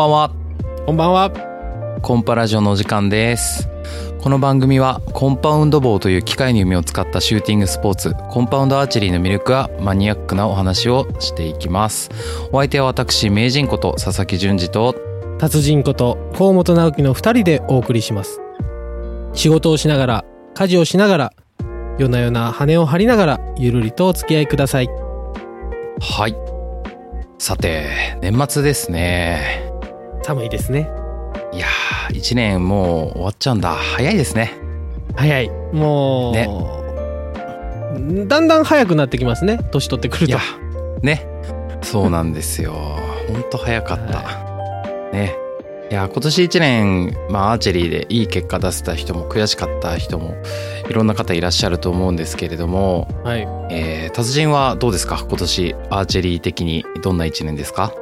ばんは。こんばんは。コンパラジオのお時間です。この番組はコンパウンド棒という機械の弓を使ったシューティングスポーツ、コンパウンドアーチェリーの魅力やマニアックなお話をしていきます。お相手は私、名人こと佐々木淳二と、達人こと河本直樹の二人でお送りします。仕事をしながら、家事をしながら、夜な夜な羽を張りながら、ゆるりとお付き合いください。はい。さて、年末ですね。寒いですね。いやー、一年もう終わっちゃうんだ。早いですね。早い。もう、だんだん早くなってきますね。年取ってくるとね。そうなんですよ。ほんと早かった。ね。いや、今年一年、まあ、アーチェリーでいい結果出せた人も、悔しかった人も、いろんな方いらっしゃると思うんですけれども、はい。えー、達人はどうですか？今年、アーチェリー的にどんな一年ですか？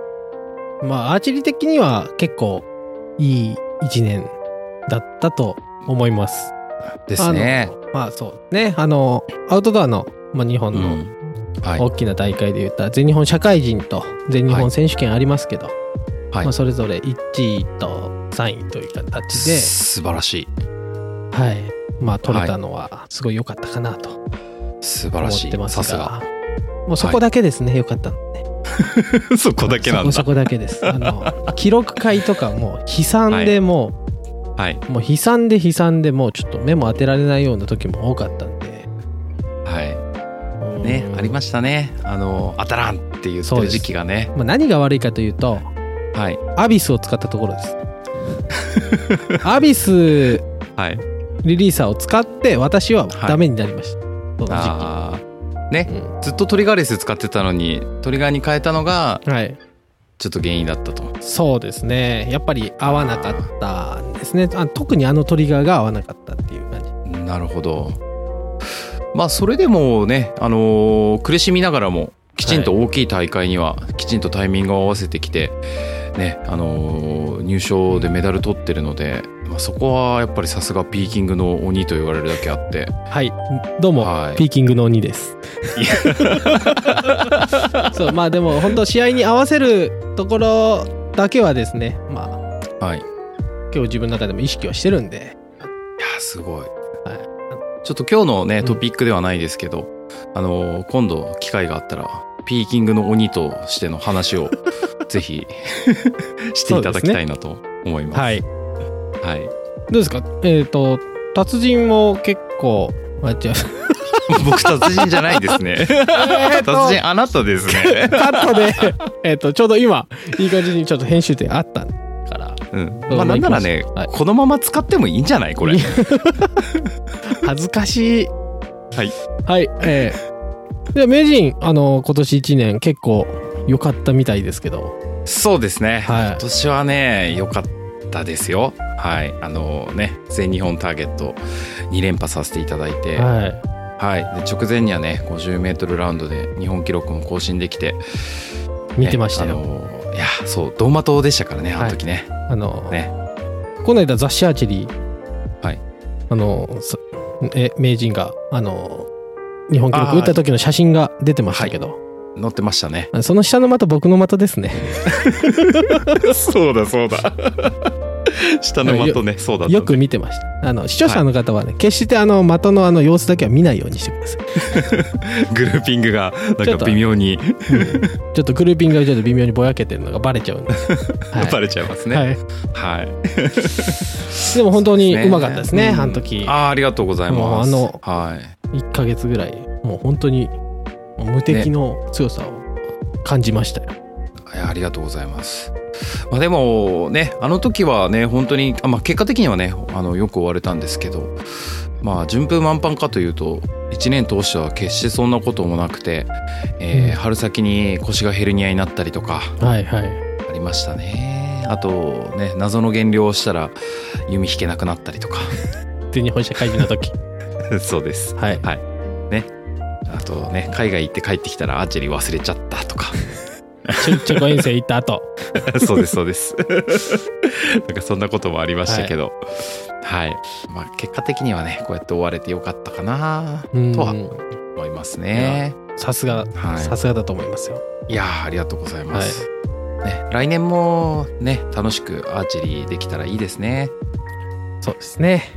まあ、アーチェリー的には結構いい一年だったと思います。ですね。まあそうね。あの、アウトドアの、まあ、日本の。大きな大会で言ったら全日本社会人と全日本選手権ありますけど、はいまあ、それぞれ1位と3位という形で、素晴らしい。はい、まあ取れたのはすごい良かったかなと思素晴らしいって。ますさすが。が、もうそこだけですね、良かった。そこだけなんだ。そこだけです。あの記録会とかも悲惨でもはい。う、もう悲惨で悲惨でもうちょっと目も当てられないような時も多かったんで、はい。うんね、ありましたね。あの、当たらんって言ってる時期がね。まあ、何が悪いかというと、はい。アビスを使ったところです。アビスはい。リリーサーを使って私はダメになりました。その時ああ。ね期。うんずっとトリガーレス使ってたのにトリガーに変えたのがはい。ちょっと原因だったとそうですね。やっぱり合わなかったんですね。あ特にあのトリガーが合わなかったっていう感じ。なるほどまあそれでもねあのー苦しみながらもきちんと大きい大会にはきちんとタイミングを合わせてきてねあのー入賞でメダル取ってるので、まあ、そこはやっぱりさすがピーキングの鬼と言われるだけあってはい。どうも、はいピーキングの鬼です。そう、まあでも本当試合に合わせるところだけはですね、まあはいい今日自分の中でも意識はしてるんで、やすごい、はいちょっと今日のねうんトピックではないですけど、あのー今度機会があったらピーキングの鬼としての話を ぜひ していただきたいなと思います。はい。はい。どうですか？えっ、と、達人も結構、あ、違う。僕達人じゃないですね。達人あなたですね。カットで、えっと、ちょうど今、いい感じにちょっと編集点あったから、うん。まあなんならね、はいこのまま使ってもいいんじゃないこれい。恥ずかしい。はい。はい、えー、で、名人、あの、今年1年結構良かったみたいですけど、そうですね。はい今年はね、良かったですよ。はい。あのね、全日本ターゲット2連覇させていただいて、ははい。で直前にはね、50メートルラウンドで日本記録も更新できて、い、見てましたよ。ねあのいや、そう、銅馬島でしたからね、あの時ね。あの、ね。この間雑誌アーチェリー、はい。あの、そえ、名人が、あの、日本記録打った時の写真が出てましたけど、乗ってましたね。その下の的僕の的ですね。そうだ、そうだ。下の的ね、そうだ。よく見てました。あの、視聴者の方はね、決してあの、的のあの様子だけは見ないようにしてください。グルーピングが、なんか微妙にちょっとグルーピングがちょっと微妙にぼやけてるのがバレちゃうんで。はいバレちゃいますね。はい。はい。でも本当にうまかったですね、うんあの時。あーありがとうございます。もうはい。1ヶ月ぐらい、もう本当に無敵の強さを感じましたよ。いやありがとうございます。まあでもね、あの時はね、本当に、あまあ結果的にはね、あの、よく終われたんですけど、まあ順風満帆かというと、1年通しては決してそんなこともなくて、えーうん春先に腰がヘルニアになったりとか、はいはい。ありましたね。あとね、謎の減量をしたら弓引けなくなったりとか。全日本社会人の時。そうです。はい。あとね、海外行って帰ってきたらアーチェリー忘れちゃったとか。出張遠征行った後。そうです、そうです。なんかそんなこともありましたけど。はい。まあ結果的にはね、こうやって終われてよかったかなうんとは思いますね。さすが、はいさすがだと思いますよ。いやーありがとうございます。ね、来年もね楽しくアーチェリーできたらいいですねそうですね。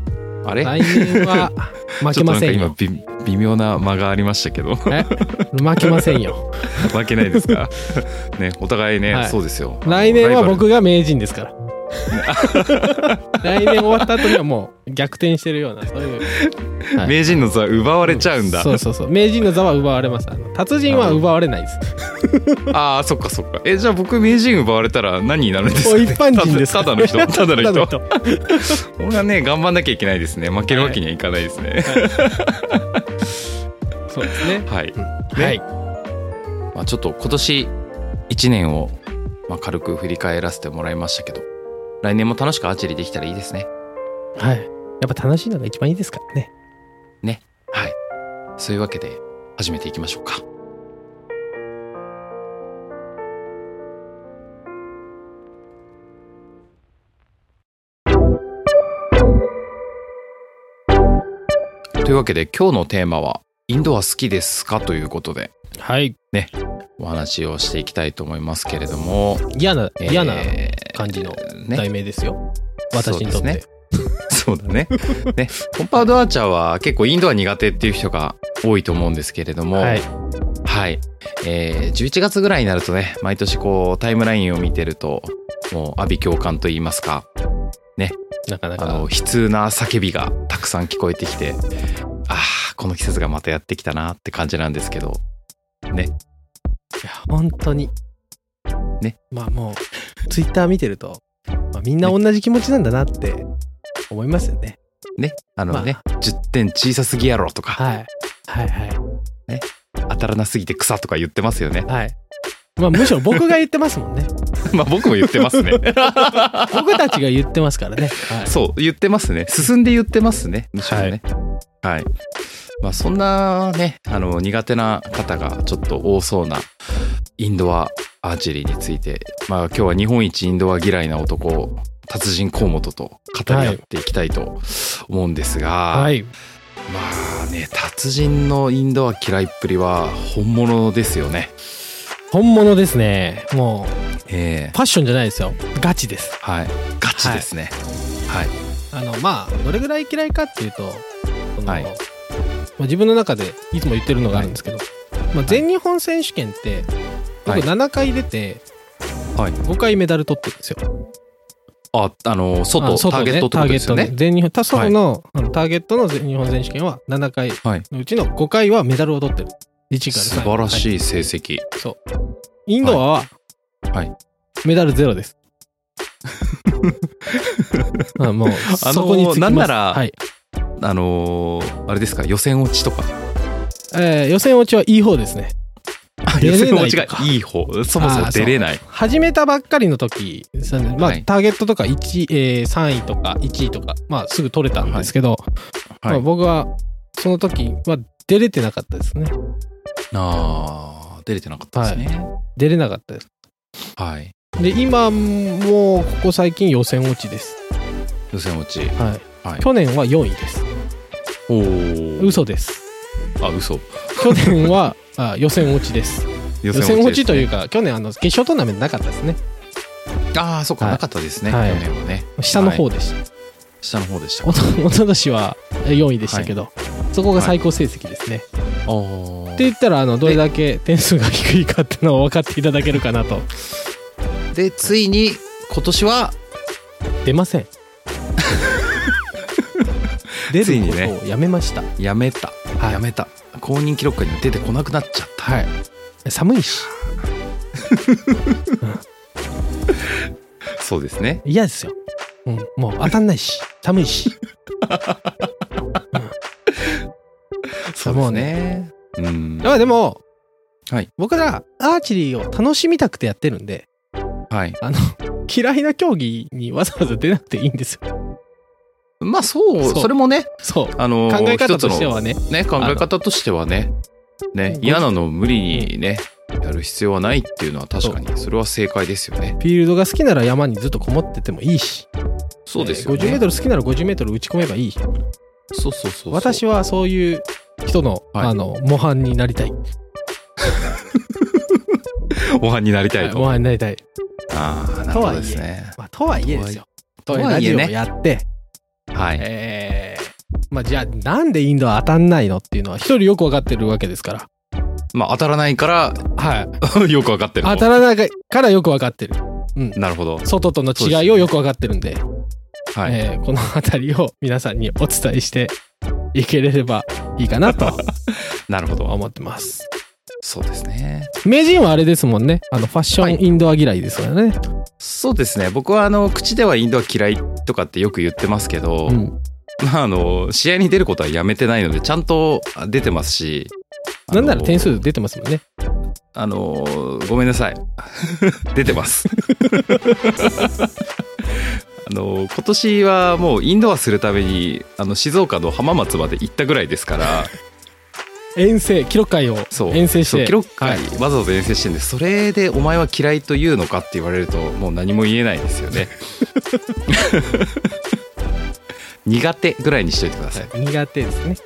あれ？来年は 負けませんよ。ちょっとなんか今微微妙な間がありましたけど。え？負けませんよ。負けないですか？ねお互いね、はい。そうですよ。来年は僕が名人ですから。来年終わった後にはもう逆転してるような、そういう。はい。名人の座奪われちゃうんだ、そうそうそう。名人の座は奪われます。達人は奪われないです。ああそっかそっか。えじゃあ僕名人奪われたら何になるんですか、ね、一般人です。ただの人。ただの人。ただ俺はね頑張んなきゃいけないですね。負けるわけにはいかないですね。そうですね。はい、はい。まあ、ちょっと今年1年を、まあ、軽く振り返らせてもらいましたけど来年も楽しくアーチェリーできたらいいですね。はい。やっぱ楽しいのが一番いいですからね。はい。そういうわけで始めていきましょうか。というわけで今日のテーマはインドは好きですか？ということで。はい。お話をしていきたいと思いますけれども嫌な、嫌なえー感じのね題名ですよ。私にとって。そうだね。ね。コンパウドアーチャーは結構インドは苦手っていう人が多いと思うんですけれども、ははい。い。えー11月ぐらいになるとね、毎年こうタイムラインを見てると、もう阿鼻共感と言いますか、なかなか。あの、悲痛な叫びがたくさん聞こえてきて、ああ、この季節がまたやってきたなって感じなんですけど、ね。いや、本当に。ね。まあもう、ツイッター見てると、まあ、みんな同じ気持ちなんだなって思いますよね。ね。あのね、10点小さすぎやろとか、はい。はいはい。当たらなすぎて草とか言ってますよね。はい。まあむしろ僕が言ってますもんね。まあ僕も言ってますね。僕たちが言ってますからね。はい。そう、言ってますね。進んで言ってますね。むしろね。はい。まあそんなね、あの苦手な方がちょっと多そうなインドアアーチェリーについて、まあ今日は日本一インドア嫌いな男、達人河本と語り合っていきたいと思うんですが、はい。まあね、達人のインドア嫌いっぷりは本物ですよね。本物ですね。もう、ええファッションじゃないですよ。ガチです。はい。ガチですね。はい。あの、まあ、どれぐらい嫌いかっていうと、はいまあ、自分の中でいつも言ってるのがあるんですけど、まあ、全日本選手権って、僕はい7回出て、はい5回メダル取ってるんですよ。あ、あの、外、あ外ターゲットってことですよね。全日本、た外の,、あのターゲットの全日本選手権は7回はい。のうちの5回はメダルを取ってる。1から素晴らい。しい成績。そう。インドアは、はい。メダルゼロです。あもう、あのそこにつきますなんならはい。あのーあれですか、予選落ちとか。えー予選落ちはいい方ですね。出予選落ちがいい方。そもそも出れない。始めたばっかりの時、ねまあ、はいターゲットとか1、えー3位とか1位とか、まあ、すぐ取れたんですけど、まあ、はい。僕は、その時は出れてなかったですね。あー出れてなかったですね。出れなかったです。はい。で、今、もう、ここ最近予選落ちです。予選落ち。はい。はい。去年は4位です。嘘です。あ、嘘。去年はあ予選落ちです。予予選落ちというか。か、去年あの決勝トーナメントなかったですね。ああ、そっか、はいなかったですね。去はい年はね。下のはい方でした。下の方でしたお。とおととしは4位でしたけど、そこが最高成績ですね。おって言ったらあのどれだけ点数が低いかっていうのを分かっていただけるかなとで、ついに今年は、出ません出るこついにねとをやめました、やめた。はいやめた。公認記録に出てこなくなっちゃった。はい寒いし そうですね。嫌ですよ、うん、もう当たんないし寒いし そうですね。うん。だからでも、はい僕らアーチェリーを楽しみたくてやってるんではい。あの嫌いな競技にわざわざ出なくていいんですよまあそう、それもね、そうあの考え方としてはねね、考え方としてはね、ね、うん嫌なのを無理にね、やる必要はないっていうのは確かに、それは正解ですよね。フィールドが好きなら山にずっとこもっててもいいしそうですよ50メーね。トル好きなら50メートル打ち込めばいいそうそうそう。私はそういう人の、はいあの模範になりたい 模範になりたいと。模範になりたいああ、なるほどですね。まあ、とはいえですよ。ととはいえねラジオをやって、はい。えーまあじゃあなんでインドは当たんないのっていうのは一人よくわかってるわけですから。まあ、当たらないから、はい。よくわかってると。当たらないからよくわかってる。なるほど。外との違いをよくわかってるんで、はい。えーこの辺りを皆さんにお伝えしていけれればいいかなと なるほど。思ってます。そうですね。名人はあれですもんね。あの、ファッションインドア嫌いですからね。そうですね。僕は、あの、口ではインドは嫌いとかってよく言ってますけど、うん。まあ、あの、試合に出ることはやめてないので、ちゃんと出てますし。なんなら点数数出てますもんね。あの、ごめんなさい。出てます。あの、今年はもうインドアするために、あの、静岡の浜松まで行ったぐらいですから、遠征、記録会をそう。遠征して。そう記録会、はいわざわざ遠征してるんで、それでお前は嫌いというのかって言われると、もう何も言えないですよね。苦手ぐらいにしといてください。苦手ですね。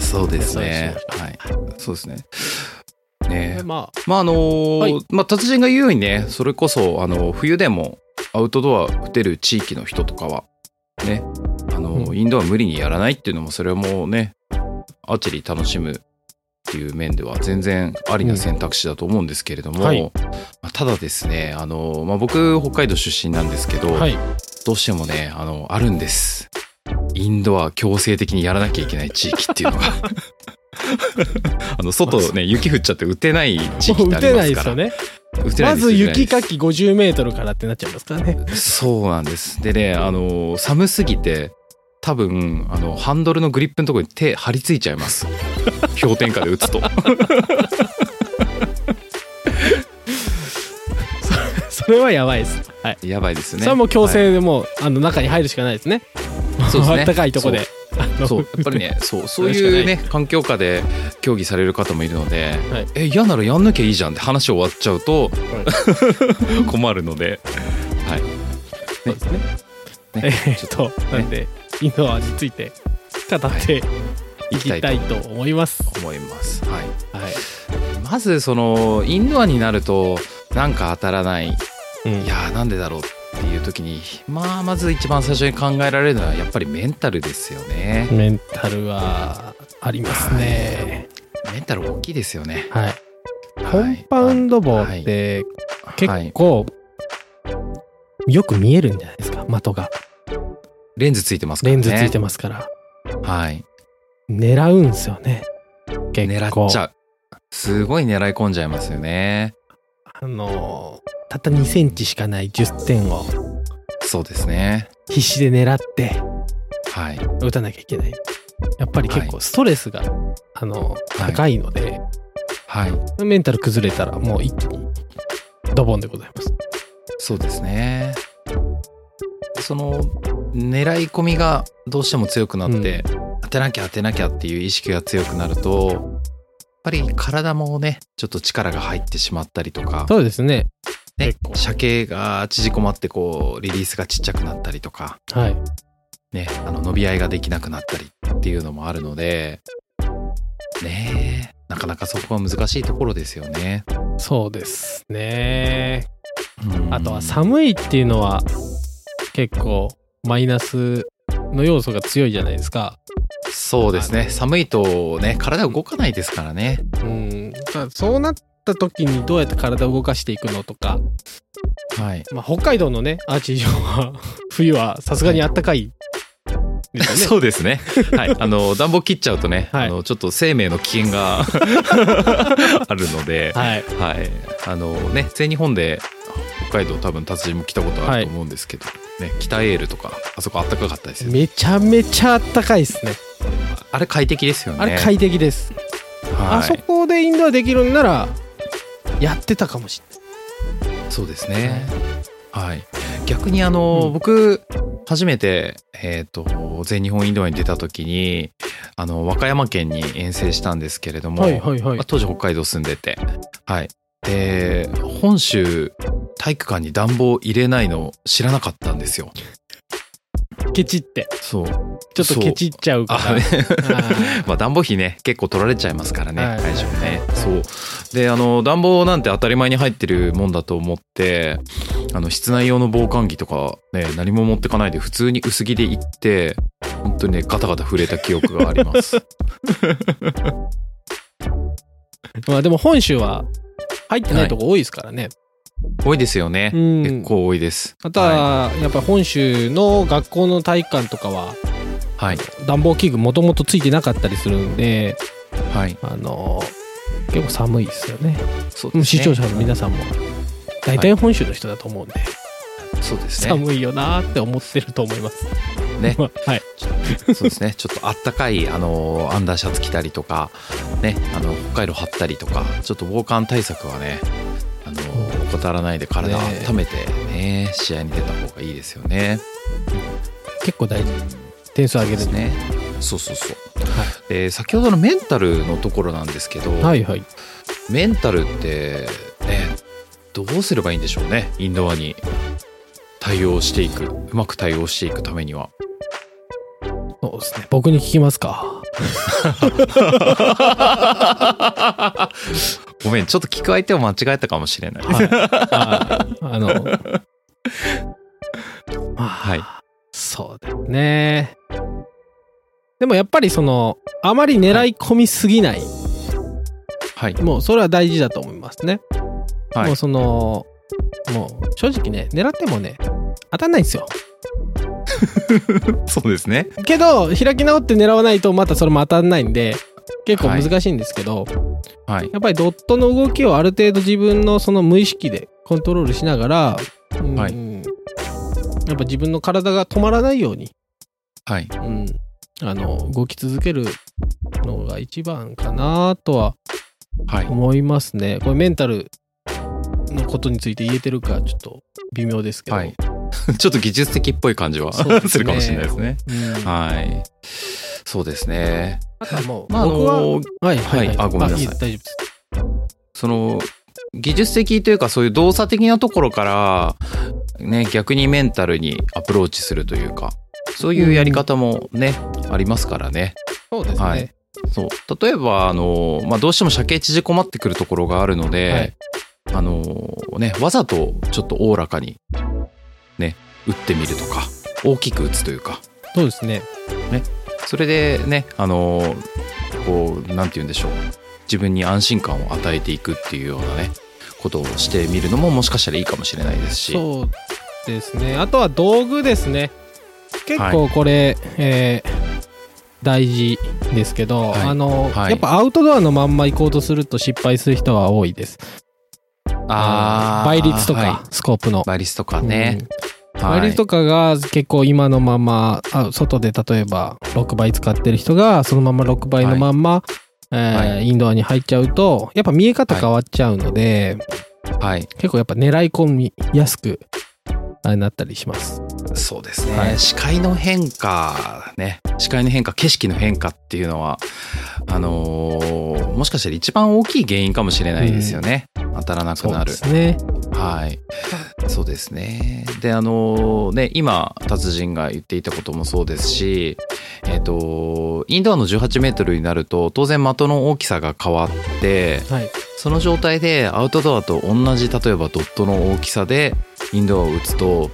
そうですね。はい。そうですね。ねままああのーはいまあ達人が言うようにねそれこそあの冬でもアウトドア打てる地域の人とかはねあの、うんインドア無理にやらないっていうのもそれはもうねアーチェリー楽しむっていう面では全然ありな選択肢だと思うんですけれども、はい。まあただですねあの、まあ、僕北海道出身なんですけど、あ、はい。どうしてもねあのあるんです。インドア強制的にやらなきゃいけない地域っていうのが。あの外ね雪降っちゃって打てない地域ってありますから。まず雪かき50メートルからってなっちゃいますからね。そうなんです。でねあの寒すぎて多分あのハンドルのグリップのところに手張り付いちゃいます。氷点下で打つと。それはやばいです。はい。やばいですよね。それはもう強はい制でもう、あの中に入るしかないですね。そうですね。あったかいとこで。そう。やっぱりねそう。そういうね環境下で競技される方もいるので、はい。え嫌ならやんなきゃいいじゃんって話終わっちゃうと、困るので、はい。そうですね。えねーっと、なんで、インドアについて語っていきたいと思います。思います。はいはい。まずそのインドアになるとなんか当たらないいうんやーなんでだろうっていう時にまあまず一番最初に考えられるのはやっぱりメンタルですよねメンタルはありますね。メンタル大きいですよねはい。はいコンパウンド棒って結構よく見えるんじゃないですか、的が。レンズついてますからね。レンズついてますから。はい。狙うんすよね。結構。狙っちゃう。すごい狙い込んじゃいますよね。あのーたった2センチしかない10点を。そうですね。必死で狙って。はい。打たなきゃいけない。やっぱり結構ストレスが、あのはい。高いので、はい。メンタル崩れたらもう一気にドボンでございます。そうですね。その狙い込みがどうしても強くなって、当てなきゃ当てなきゃっていう意識が強くなるとやっぱり体もねちょっと力が入ってしまったりとか、そうですね。ね結構、鮭が縮こまってこうリリースがちっちゃくなったりとか、はい。ね、あの伸び合いができなくなったりっていうのもあるのでねえなかなかそこは難しいところですよね。そうですね。うんあとは寒いっていうのは結構マイナスの要素が強いじゃないですか。そうですね寒いとね体動かないですからね。うん。そうなった時にどうやって体を動かしていくのとか、はいまあ、北海道のね、アーチー場は 冬はさすがにあったかいね。そうですね。はい。あの、暖房切っちゃうとね、はいあの、ちょっと生命の危険があるので、はい。はい。あのね、全日本で北海道多分達人も来たことあると思うんですけど、ね、北エールとか、あそこあったかかったですよね。めちゃめちゃあったかいですね。あれ快適ですよね。あれ快適です。はいあそこでインドアできるんなら、やってたかもしそうですね。はい。逆にあの、うん僕、初めて、えっ、と、全日本インドアに出た時に、あの、和歌山県に遠征したんですけれども、れない。はいはいはいまあ。当時北海道住んでて。はい。で、本州体育館に暖房入れないの知らなかったんですよ。ケチって。そう。ちょっとケチっちゃうから。あ まあ暖房費ね結構取られちゃいますからねはい会場ねそうであの暖房なんて当たり前に入ってるもんだと思ってあの室内用の防寒着とかね何も持ってかないで普通に薄着で行って本当にねガタガタ震えた記憶がありますい まあでも本州は入ってないとこ多いですからね。多いですよね。うん。結構多いです。あとは、やっぱ本州の学校の体育館とかは、はい。暖房器具もともとついてなかったりするんで、はい。あの、結構寒いですよね。そうね。視聴者の皆さんも、大体本州の人だと思うんで、そうですね。寒いよなーって思ってると思います。ね。はい。そうですね。ちょっとあったかいあのアンダーシャツ着たりとかねあの北海道張ったりとかちょっと防寒対策はねあの怠らないで体を温めてね試合に出た方がいいですよね。結構大事。点数上げるね。そうそうそう。で先ほどのメンタルのところなんですけど、はいはい。メンタルってねどうすればいいんでしょうねインドアに対応していくうまく対応していくためには。そうですね。僕に聞きますか。ごめんちょっと聞く相手を間違えたかもしれない。はい。はいあの、まあ、はいそうだよね。でもやっぱりその、あまり狙い込みすぎない。はいもうそれは大事だと思いますね。はいもうその、もう正直ね、狙ってもね、当たんないんですよ。そうですね。けど、開き直って狙わないとまたそれも当たんないんで、結構難しいんですけど、はい。やっぱりドットの動きをある程度自分のその無意識でコントロールしながら、うんはい。やっぱ自分の体が止まらないように、はい。うん、あの動き続けるのが一番かなとははい。思いますね。これメンタルのことについて言えてるかちょっと微妙ですけど、はい ちょっと技術的っぽい感じはすねするかもしれないですね。うんはい。そうですね。あとはもう、まあ、あ僕は、のはいはい、はいあごめんなさいい大丈夫です。その技術的というかそういう動作的なところからね逆にメンタルにアプローチするというかそういうやり方もね、ありますからね。そうですね。はいそう例えばあの、まあ、どうしても射形縮こまってくるところがあるので、はいあのねわざとちょっとおおらかにね打ってみるとか大きく打つというか。そうですね。それでねあのこうなんて言うんでしょう。自分に安心感を与えていくっていうようなねことをしてみるのももしかしたらいいかもしれないですし。そうですね。あとは道具ですね。結構これ、えー大事ですけど、はい。あの、はい。やっぱアウトドアのまんま行こうとすると失敗する人は多いです。あー。倍率とか、はスコープの。い倍率とかね、うんはい。倍率とかが結構今のまま、あ外で例えば6倍使ってる人がそのまま6倍のまんま、えーはインドアに入っちゃうと、やっぱ見え方変わっちゃうので、はい。結構やっぱ狙い込みやすく、あれなったりします。そうですね、はい視界の変化ね視界の変化景色の変化っていうのはあのーもしかしたら一番大きい原因かもしれないですよね、当たらなくそうなるですね。はい。そうですね。で、あのね、今、達人が言っていたこともそうですし、えっ、と、インドアの18メートルになると、当然的の大きさが変わって、はい。その状態でアウトドアと同じ、例えばドットの大きさでインドアを打つと、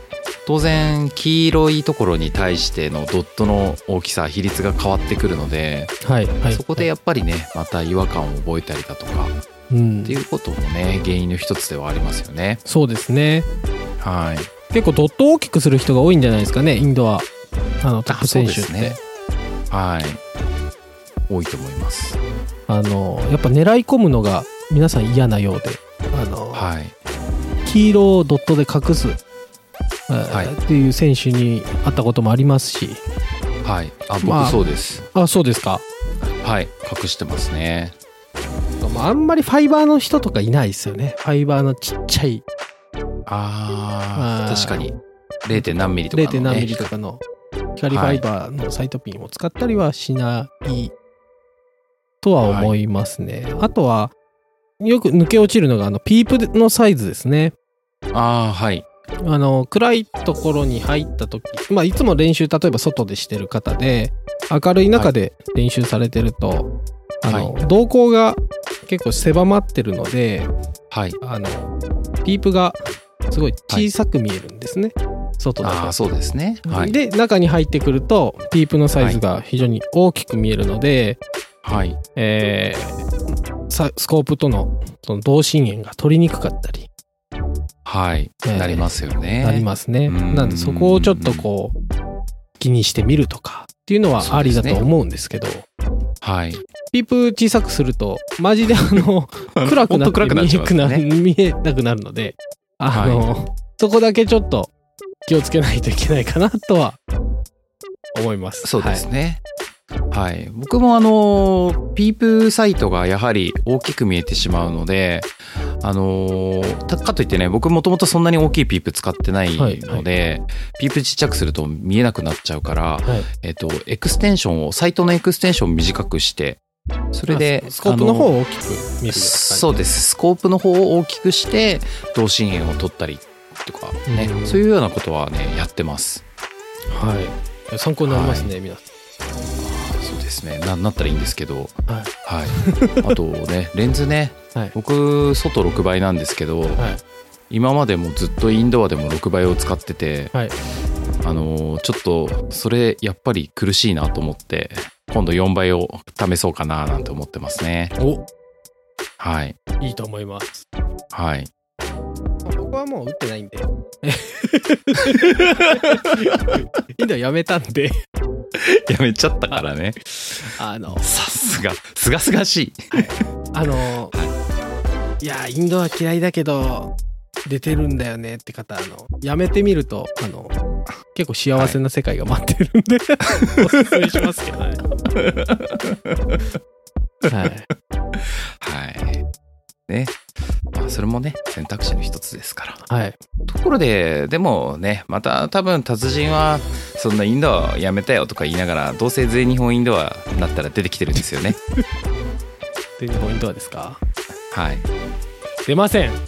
当然、黄色いところに対してのドットの大きさ、比率が変わってくるので、はい。はい。そこでやっぱりね、また違和感を覚えたりだとか、うんっていうこともね、原因の一つではありますよね。そうですね。はい。結構ドットを大きくする人が多いんじゃないですかね、インドア。あの、トップ選手って。ねはい。多いと思います。あの、やっぱ狙い込むのが皆さん嫌なようで、あの、はい。黄色をドットで隠す、えーはいっていう選手に会ったこともありますし、はい。あ、僕まあそうです。あ、そうですか。はい。隠してますね。まああんまりファイバーの人とかいないですよね。ファイバーのちっちゃいああ、確かに。0. 何ミリとかの、ね。0. 何ミリとかの光ファイバーのサイトピンを使ったりはしないとは思いますね。あとは、よく抜け落ちるのが、あの、ピープのサイズですね。ああ、はい。あの、暗いところに入った時、まあ、いつも練習、例えば外でしてる方で、明るい中で練習されてると、あの、は瞳孔が結構狭まってるので、はい。あの、ピープがすごい小さく見えるんですね。外だとああ、そうですね。はい。で、中に入ってくると、ピープのサイズが非常に大きく見えるので、はい。えーさスコープとのその同心円が取りにくかったりはい。えーなりますよね。なりますね。うんなんでそこをちょっとこう気にしてみるとかっていうのはありだと思うんですけど、はい。ピープ小さくするとマジであの 暗くなってね。見えなくなるので、あの、そこだけちょっと気をつけないといけないかなとは思います。そうですね。はい。僕もあの、ピープサイトがやはり大きく見えてしまうので、あの、たかといってね、僕もともとそんなに大きいピープ使ってないので、ピープちっちゃくすると見えなくなっちゃうから、はい。はいえっと、エクステンションを、サイトのエクステンションを短くして、それで、あスコープの方あを大きく見るそうです。スコープの方を大きくして、同心円を取ったりとかね、うんそういうようなことはね、やってます。はい。参考になりますね、皆さそうですね。な、なったらいいんですけど、ん。はい。はい。あとね、レンズね、はい僕、外6倍なんですけど、はい。今までもずっとインドアでも6倍を使ってて、はい。あのーちょっと、それ、やっぱり苦しいなと思って、今度4倍を試そうかななんて思ってますね。おはい。いいと思います。はい。僕はもう打ってないんで。インドやめたんで、やめちゃったからね。あの、さすが、すがすがしい。あの、いや、インドは嫌いだけど、出てるんだよねって方、あの、やめてみると、あの、結構幸せな世界が待ってるんで、おすすめしますけどね。はい。はい。ね。まあ、それもね、選択肢の一つですから。はい。ところで、でもね、また多分達人は、そんなインドアやめたよとか言いながら、どうせ全日本インドアになったら出てきてるんですよね。で、ポイントはですか？はい。出ません。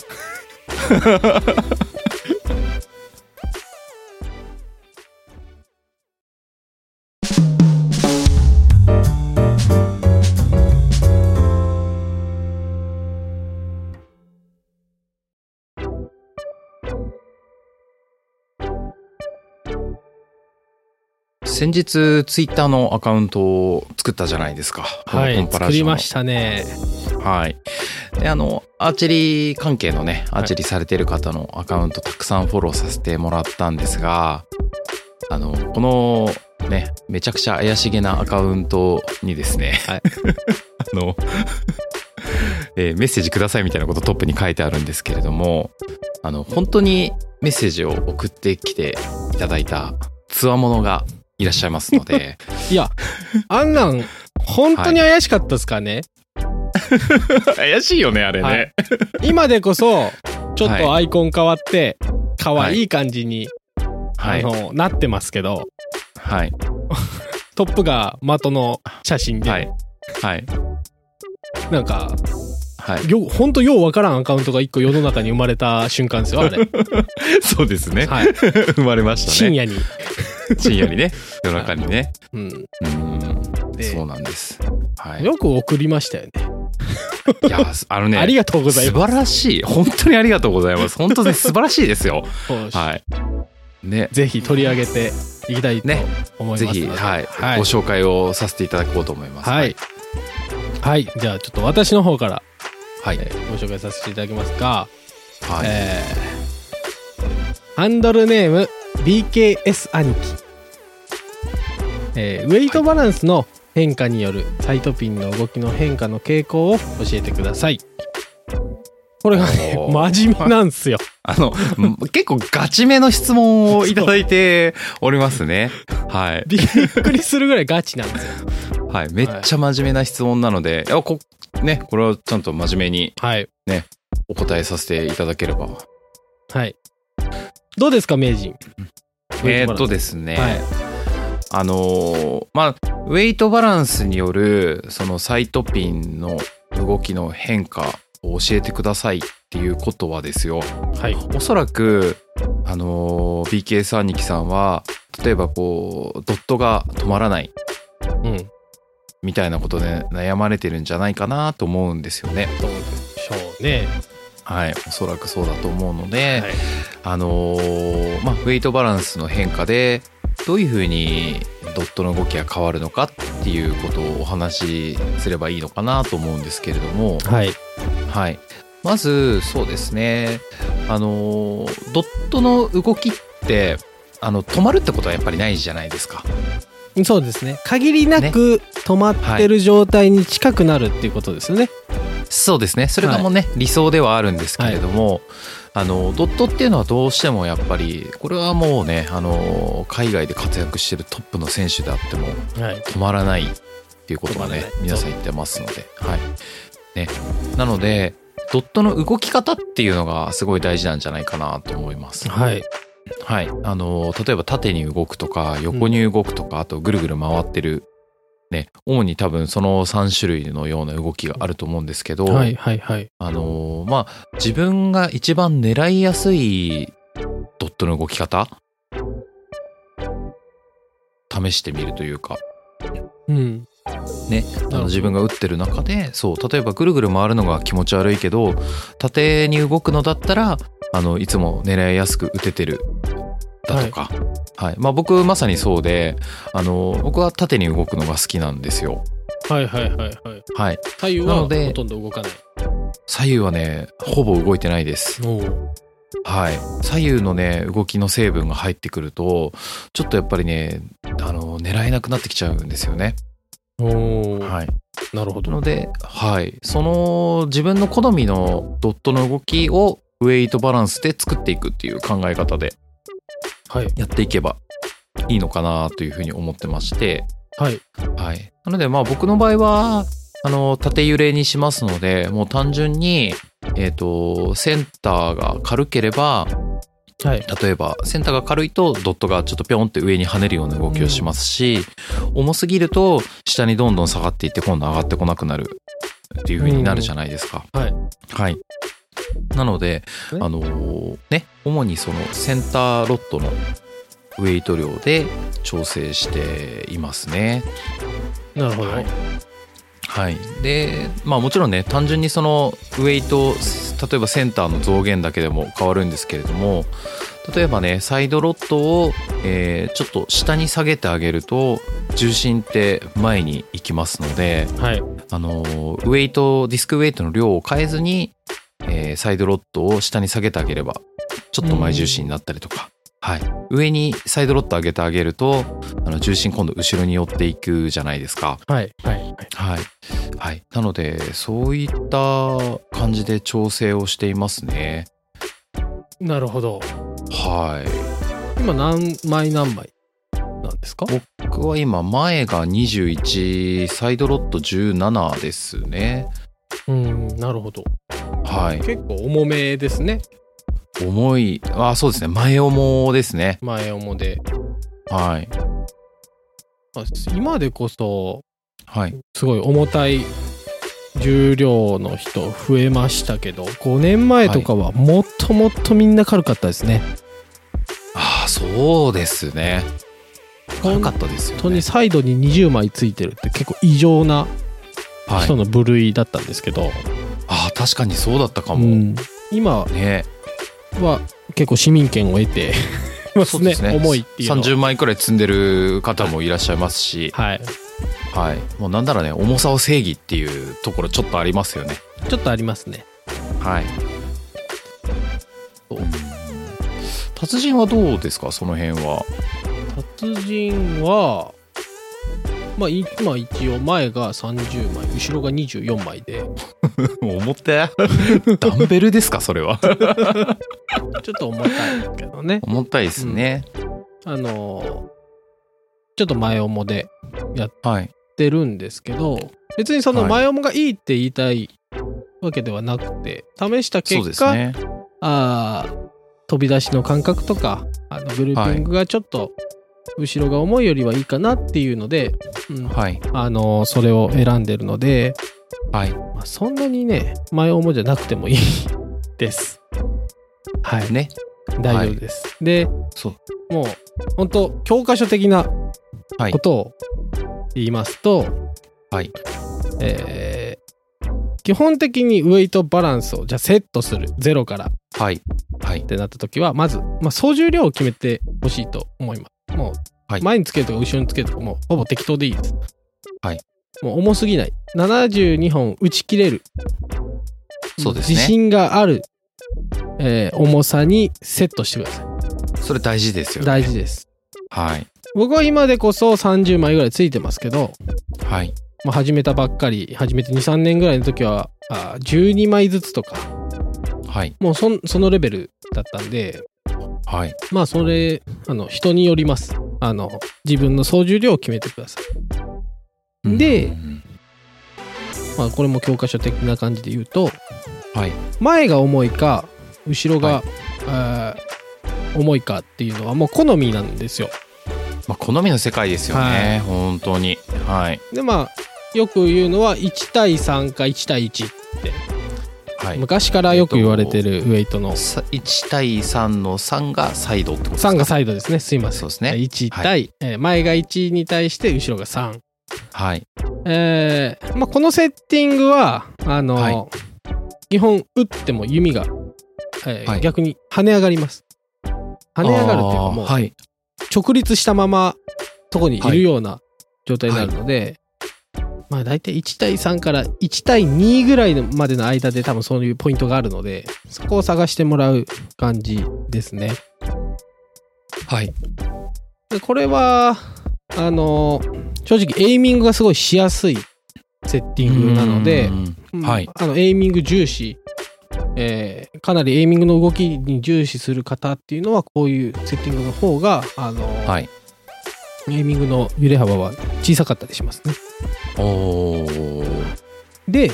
先日、ツイッターのアカウントを作ったじゃないですか。はい。作りましたね。はい。で、あの、アーチェリー関係のね、アーチェリーされてる方のアカウントたくさんフォローさせてもらったんですが、あの、このね、めちゃくちゃ怪しげなアカウントにですね、はい あの、えーメッセージくださいみたいなことトップに書いてあるんですけれども、あの、本当にメッセージを送ってきていただいたつわものがいらっしゃいますので、いや、あんなん、本当に怪しかったですからね。怪しいよね、あれね。はい今でこそ、ちょっとはアイコン変わって、可愛い感じに、はい。あの、なってますけど、はい。トップが的の写真で、はい。はい。なんか、はい。よ、ほんとようわからんアカウントが一個世の中に生まれた瞬間ですよ、あれ。そうですね。はい。生まれましたね。深夜に。深夜にね。夜中にね。うん。うん。でそうなんです。はい。よく送りましたよね。いや、あのね。ありがとうござい素ます。晴らしい。本当にありがとうございます。本当に素晴らしいですよ。はい。ね。ぜひ取り上げていきたいとね思いますので。ぜひ、はい、はいご。紹介をさせていただこうと思います。はい。。はい。じゃあ、ちょっと私の方から、はい。えーご紹介させていただきますが、はい。えーハンドルネーム BKS 兄貴、えーウェイトバランスの変化によるサイトピンの動きの変化の傾向を教えてくださいこれがね真面目なんですよ。あの、結構ガチめの質問をいただいておりますね。はい。びっくりするぐらいガチなんですよ。はい。めっちゃ真面目な質問なので、い。やこ、ね、これはちゃんと真面目にはい。お答えさせていただければ。はい。どうですか名人？えーっとですね、はい。あのーまあ、ウェイトバランスによる、そのサイトピンの動きの変化を教えてくださいっていうことはですよ。はいおそらく、ああのー BKS 兄貴さんは例えばこうドットが止まらないうん。みたいなことで悩まれてるんじゃないかなと思うんですよね。そうでしょうね。はい、おそらくそうだと思うので、はい。あのーまあウェイトバランスの変化でどういうふうにドットの動きが変わるのかっていうことをお話しすればいいのかなと思うんですけれども、はい。はい、まずそうですねあのードットの動きってあの止まるってことはやっぱりないじゃないですか。そうですね。限りなく止まってる状態に近くなるっていうことですよね。そうですねそれがもうね、理想ではあるんですけれども、あのドットっていうのはどうしてもやっぱりこれはもうねあの海外で活躍してるトップの選手であってもはい。止まらないっていうことがね皆さん言ってますので、はいね、なのでドットの動き方っていうのがすごい大事なんじゃないかなと思います。はい。はい、あの例えば縦に動くとか横に動くとか、あとぐるぐる回ってる、ね、主に多分その3種類のような動きがあると思うんですけど、はい。はい。はい。あのまあ自分が一番狙いやすいドットの動き方？試してみるというかうん。ね、あの自分が打ってる中でそう例えばぐるぐる回るのが気持ち悪いけど縦に動くのだったらあのいつも狙いやすく打ててるだとか、はいまあ、僕まさにそうであの僕は縦に動くのが好きなんですよ。はい。はい。はい。はい。はい、左右はほとんど動かない。左右はねほぼ動いてないです。はい、左右のね動きの成分が入ってくるとちょっとやっぱりねあの狙えなくなってきちゃうんですよね。はい、なるほど。ので、はい、その自分の好みのドットの動きをウェイトバランスで作っていくっていう考え方ではい。やっていけばいいのかなというふうに思ってまして、はい。はい、なのでまあ僕の場合はあの縦揺れにしますのでもう単純に、えっとセンターが軽ければはい。例えばセンターが軽いとドットがちょっとピョンって上に跳ねるような動きをしますし、重すぎると下にどんどん下がっていって今度上がってこなくなるっていう風になるじゃないですか。はい。はい。なので、ねあのーね、主にそのセンターロットのウェイト量で調整していますね。なるほど。はいはい。で、まあもちろんね、単純にそのウェイト、例えばセンターの増減だけでも変わるんですけれども、例えばね、サイドロットを、えーちょっと下に下げてあげると、重心って前に行きますので、はい。あのーウェイト、ディスクウェイトの量を変えずに、えーサイドロットを下に下げてあげれば、ちょっと前重心になったりとか、はい。上にサイドロット上げてあげると、あの重心今度後ろに寄っていくじゃないですか。はい。はい。はい。はい。はい。なので、そういった感じで調整をしていますね。なるほど。はい。今何枚何枚なんですか？僕は今、前が21、サイドロット17ですね。うん、なるほど。はい。結構重めですね。重い、あ、そうですね。前重ですね。前重で。はい。まあ今でこそ、はい。すごい重たい重量の人増えましたけど、5年前とかはもっともっとみんな軽かったですね。ああ、そうですね。軽かったですよね。本当にサイドに20枚ついてるって結構異常なはい人。の部類だったんですけど、ああ、確かにそうだったかも。うん、今ね。は結構市民権を得て ますね重いっていうのは30枚くらい積んでる方もいらっしゃいますし、はいはい。もうなんならね、重さを正義っていうところちょっとありますよね。ちょっとありますねはい。達人はどうですか？その辺は。達人はまあいまあ一応前が30枚後ろが24枚で 重て。ダンベルですかそれは。ちょっと重たいけどね重たいですね。あのちょっと前重ではい。ってるんですけど別にそのはい前重がいいって言いたいわけではなくて試した結果、ですね。あー飛び出しの感覚とかあのグルーピングがちょっと後ろが重いよりはいいかなっていうので、うんはい。あのそれを選んでるので、はい。まあ、そんなにね前重じゃなくてもいいです。はい。ね。大丈夫です。で、そう。もう、本当教科書的なはいことを言いますと、はい。えー基本的にウェイトバランスをじゃあセットする0からっはい。はい。てなった時はまず、まあ、総重量を決めてほしいと思いますもう、はい。前につけるとか後ろにつけるとかもうほぼ適当でいいです。はい。もう重すぎない。72本打ち切れる。そうですね。自信がある、えー重さにセットしてくださそれ大事ですよいね。大事です。はい。僕は今でこそ30枚ぐらいついてますけど、はい。まあ、始めたばっかり始めて23年ぐらいの時はあ12枚ずつとか。はい。もうそんそのレベルだったんではい。まあそれあの人によりますあの自分の総重量を決めてくださいでうんまあこれも教科書的な感じで言うとはい。前が重いか後ろが、はい重いかっていうのはもう好みなんですよまあ、好みの世界ですよね。本当に。はい。でまあよく言うのは1対3か1対1はい。昔からよく言われてるウェイトのさ1対3の3がサイドってことですか？3がサイドですねすいませんそうですね。1対、えー前が1に対して後ろが3はい。えーまあ、このセッティングはあの、はい基本打っても弓が、えーはい逆に跳ね上がります跳ね上がるっていうかもう。直立したままとこにいるような状態になるので、まあ大体1対3から1対2ぐらいまでの間で多分そういうポイントがあるのでそこを探してもらう感じですねはい。でこれはあの正直エイミングがすごいしやすいセッティングなので。あのエイミング重視、えーかなりエイミングの動きに重視する方っていうのはこういうセッティングの方があの、はい。エイミングの揺れ幅は小さかったりしますね。で、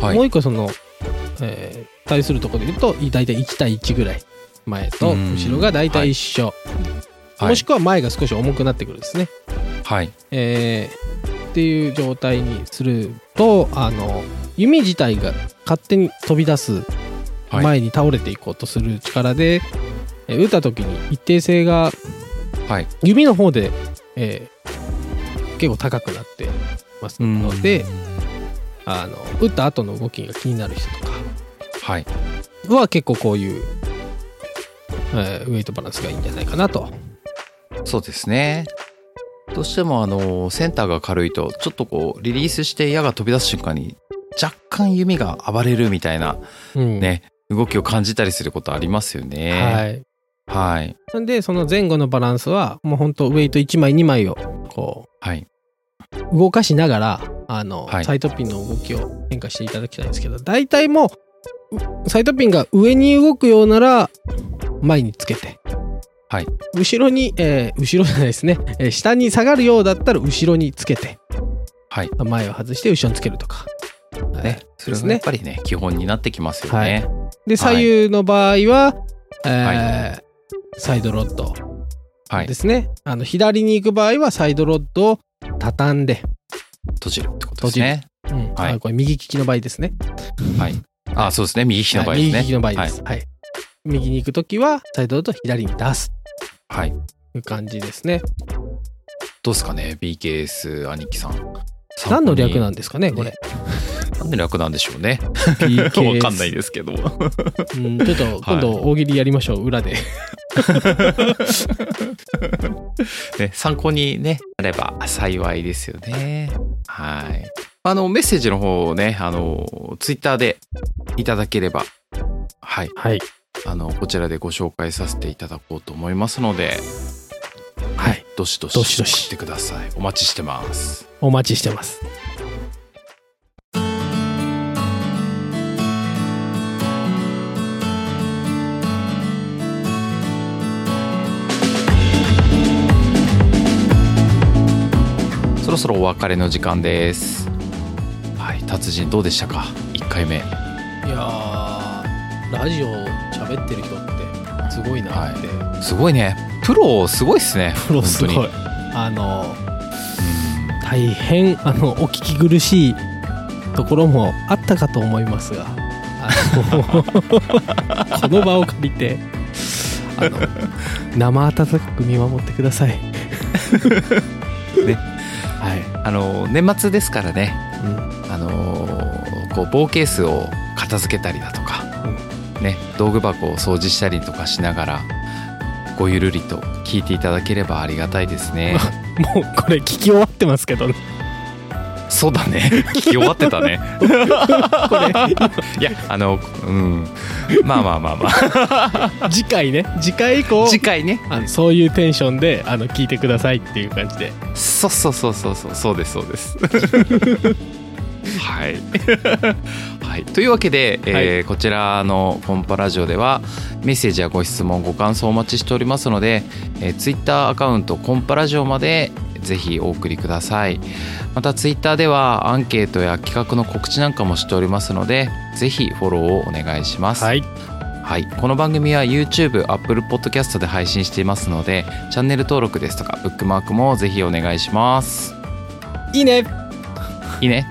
はいもう一個その、えー対するところで言うと大体1対1ぐらい前とうん後ろが大体一緒、はいもしくは前が少し重くなってくるですね。はい。えーっていう状態にするとあの弓自体が勝手に飛び出すはい。前に倒れていこうとする力で、えー打った時に一定性がはい。指の方で、えー結構高くなってますので、あの打った後の動きが気になる人とかはい。は結構こういう、えーウェイトバランスがいいんじゃないかなと。そうですね。どうしてもあの、センターが軽いと、ちょっとこう、リリースして矢が飛び出す瞬間に、若干弓が暴れるみたいなうんね、動きを感じたりすることありますよはね。い、はい。なんでその前後のバランスはもうほんとウェイト1枚2枚をこはい。う動かしながらあの、はい。サイドピンの動きを変化していただきたいんですけど大体もううサイドピンが上に動くようなら前につけて、はい。後ろに、えー後ろじゃないですね、えー下に下がるようだったら後ろにつけて。はい。前を外して後ろにつけるとか。ね。それがやっぱりね、基本になってきますよね。で左右の場合は、えーサイドロッドはい。で。すね、あの左に行く場合はサイドロッドを畳んで、閉じるってことですね。うんはいあこれ右利きの場合ですね。はい。あ、そうですね。右利きの場合はいですね。右利きの場合です。はい。右に行くときはサイドロッドを左に出すはい。はい。という感じですね。どうですかね ?BKS 兄貴さん。何の略なんでですかね、これ。何の略なんでしょうね。わかんないですけど。うん、ちょっと今度大喜利やりましょう、裏で。ね、参考にね、なれば幸いですよね。はい。あの、メッセージの方をね、あの、ツイッターでいただければ、はい。はい。あの、こちらでご紹介させていただこうと思いますので、はい。どしどしどしどし送ってください。お待ちしてます。お待ちしてます。そろそろお別れの時間です。はい。達人どうでしたか ?1 回目。いやー、ラジオ喋ってる人ってすごいなって。すごいね。プロすごいっすね。プロすごい。本。あの、大変、あの、お聞き苦しいところもあったかと思いますが、あの この場を借りて、あの生温かく見守ってください。ね。はい、あの年末ですからね。うん。あのこう棒ケースを片付けたりだとか、ね、道具箱を掃除したりとかしながらごゆるりと聞いていただければありがたいですね。もうこれ聞き終わってますけどね。そうだね。聞き終わってたね。これ。いやあのうん。まあまあまあま次回ね。次回以降あ次回ね。あのそういうテンションであの聞いてくださいっていう感じで。そうそうそうそうそう。そうですそうですはい、はい、というわけで、えーこちらのコンパラジオではメッセージやご質問ご感想お待ちしておりますので、えー、ツイッターアカウントコンパラジオまでぜひお送りください。またツイッターではアンケートや企画の告知なんかもしておりますのでぜひフォローをお願いします、はい。はい、この番組は YouTube、Apple Podcast で配信していますのでチャンネル登録ですとかブックマークもぜひお願いします。いいねいいね。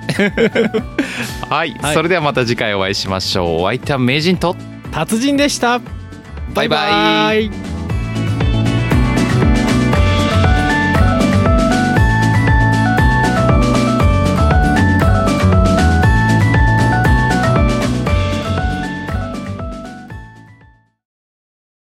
はい、はい。それではまた次回お会いしましょう。お相手は名人と。達人でした。バイバイ。イ